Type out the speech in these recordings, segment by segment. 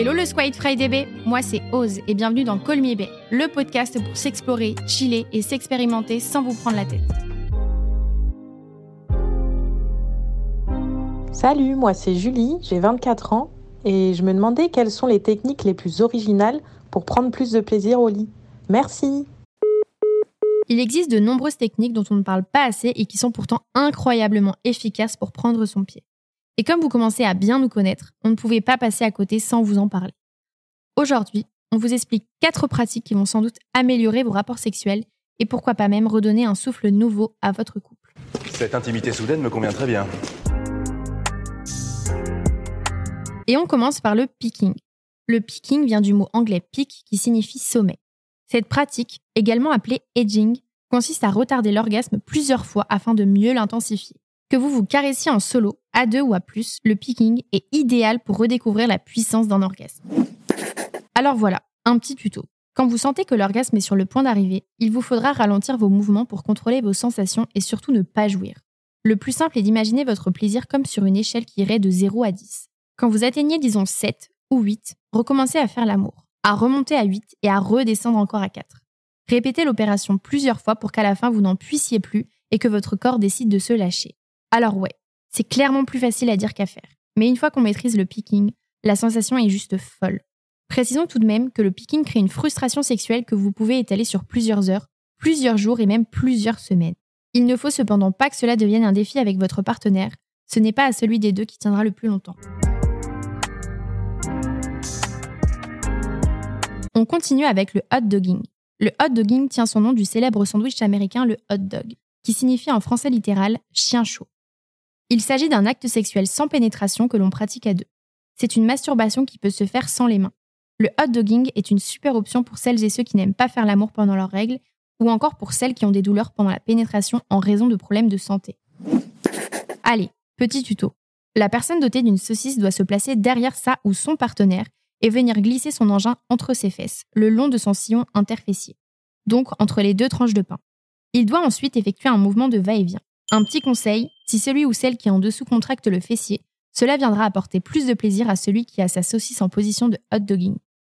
Hello le Squid Friday Bay, moi c'est Oz et bienvenue dans Me Bay, le podcast pour s'explorer, chiller et s'expérimenter sans vous prendre la tête. Salut, moi c'est Julie, j'ai 24 ans et je me demandais quelles sont les techniques les plus originales pour prendre plus de plaisir au lit. Merci. Il existe de nombreuses techniques dont on ne parle pas assez et qui sont pourtant incroyablement efficaces pour prendre son pied. Et comme vous commencez à bien nous connaître, on ne pouvait pas passer à côté sans vous en parler. Aujourd'hui, on vous explique quatre pratiques qui vont sans doute améliorer vos rapports sexuels et pourquoi pas même redonner un souffle nouveau à votre couple. Cette intimité soudaine me convient très bien. Et on commence par le picking. Le picking vient du mot anglais pick qui signifie sommet. Cette pratique, également appelée edging, consiste à retarder l'orgasme plusieurs fois afin de mieux l'intensifier. Que vous vous caressiez en solo, à deux ou à plus, le picking est idéal pour redécouvrir la puissance d'un orgasme. Alors voilà, un petit tuto. Quand vous sentez que l'orgasme est sur le point d'arriver, il vous faudra ralentir vos mouvements pour contrôler vos sensations et surtout ne pas jouir. Le plus simple est d'imaginer votre plaisir comme sur une échelle qui irait de 0 à 10. Quand vous atteignez disons 7 ou 8, recommencez à faire l'amour, à remonter à 8 et à redescendre encore à 4. Répétez l'opération plusieurs fois pour qu'à la fin vous n'en puissiez plus et que votre corps décide de se lâcher. Alors ouais, c'est clairement plus facile à dire qu'à faire. Mais une fois qu'on maîtrise le picking, la sensation est juste folle. Précisons tout de même que le picking crée une frustration sexuelle que vous pouvez étaler sur plusieurs heures, plusieurs jours et même plusieurs semaines. Il ne faut cependant pas que cela devienne un défi avec votre partenaire, ce n'est pas à celui des deux qui tiendra le plus longtemps. On continue avec le hot dogging. Le hot dogging tient son nom du célèbre sandwich américain le hot dog, qui signifie en français littéral chien chaud. Il s'agit d'un acte sexuel sans pénétration que l'on pratique à deux. C'est une masturbation qui peut se faire sans les mains. Le hot dogging est une super option pour celles et ceux qui n'aiment pas faire l'amour pendant leurs règles, ou encore pour celles qui ont des douleurs pendant la pénétration en raison de problèmes de santé. Allez, petit tuto. La personne dotée d'une saucisse doit se placer derrière sa ou son partenaire et venir glisser son engin entre ses fesses, le long de son sillon interfessier, donc entre les deux tranches de pain. Il doit ensuite effectuer un mouvement de va-et-vient. Un petit conseil, si celui ou celle qui est en dessous contracte le fessier, cela viendra apporter plus de plaisir à celui qui a sa saucisse en position de hot dogging.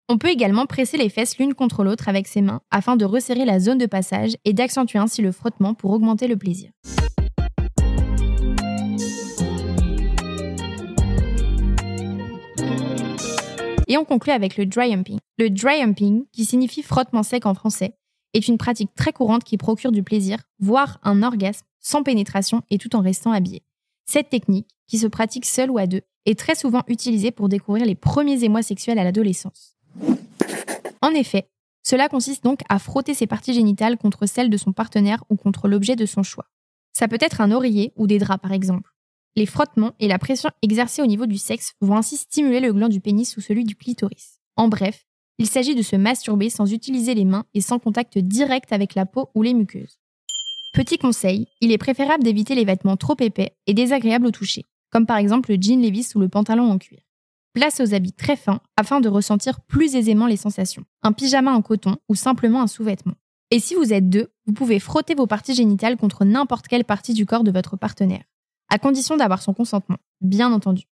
On peut également presser les fesses l'une contre l'autre avec ses mains afin de resserrer la zone de passage et d'accentuer ainsi le frottement pour augmenter le plaisir. Et on conclut avec le dry humping. Le dry humping, qui signifie frottement sec en français, est une pratique très courante qui procure du plaisir, voire un orgasme, sans pénétration et tout en restant habillé. Cette technique, qui se pratique seule ou à deux, est très souvent utilisée pour découvrir les premiers émois sexuels à l'adolescence. En effet, cela consiste donc à frotter ses parties génitales contre celles de son partenaire ou contre l'objet de son choix. Ça peut être un oreiller ou des draps par exemple. Les frottements et la pression exercée au niveau du sexe vont ainsi stimuler le gland du pénis ou celui du clitoris. En bref, il s'agit de se masturber sans utiliser les mains et sans contact direct avec la peau ou les muqueuses. Petit conseil, il est préférable d'éviter les vêtements trop épais et désagréables au toucher, comme par exemple le jean Levis ou le pantalon en cuir. Place aux habits très fins afin de ressentir plus aisément les sensations. Un pyjama en coton ou simplement un sous-vêtement. Et si vous êtes deux, vous pouvez frotter vos parties génitales contre n'importe quelle partie du corps de votre partenaire, à condition d'avoir son consentement, bien entendu.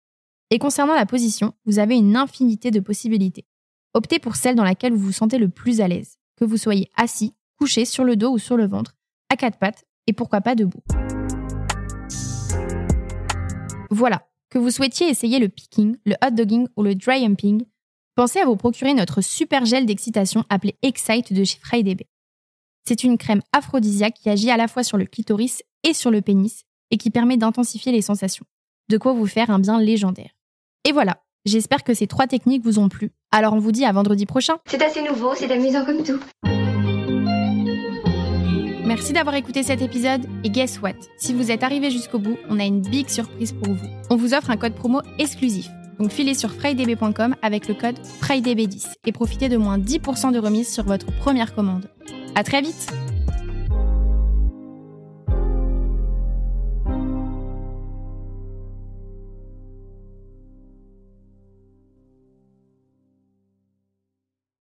Et concernant la position, vous avez une infinité de possibilités. Optez pour celle dans laquelle vous vous sentez le plus à l'aise, que vous soyez assis, couché sur le dos ou sur le ventre, quatre pattes et pourquoi pas debout. Voilà, que vous souhaitiez essayer le picking, le hot dogging ou le dry humping, pensez à vous procurer notre super gel d'excitation appelé Excite de chez FriDB. C'est une crème aphrodisiaque qui agit à la fois sur le clitoris et sur le pénis et qui permet d'intensifier les sensations. De quoi vous faire un bien légendaire. Et voilà, J'espère que ces trois techniques vous ont plu. Alors on vous dit à vendredi prochain. C'est assez nouveau, c'est amusant comme tout. Merci d'avoir écouté cet épisode et guess what? Si vous êtes arrivé jusqu'au bout, on a une big surprise pour vous. On vous offre un code promo exclusif. Donc filez sur frydb.com avec le code FRIDB10 et profitez de moins 10% de remise sur votre première commande. À très vite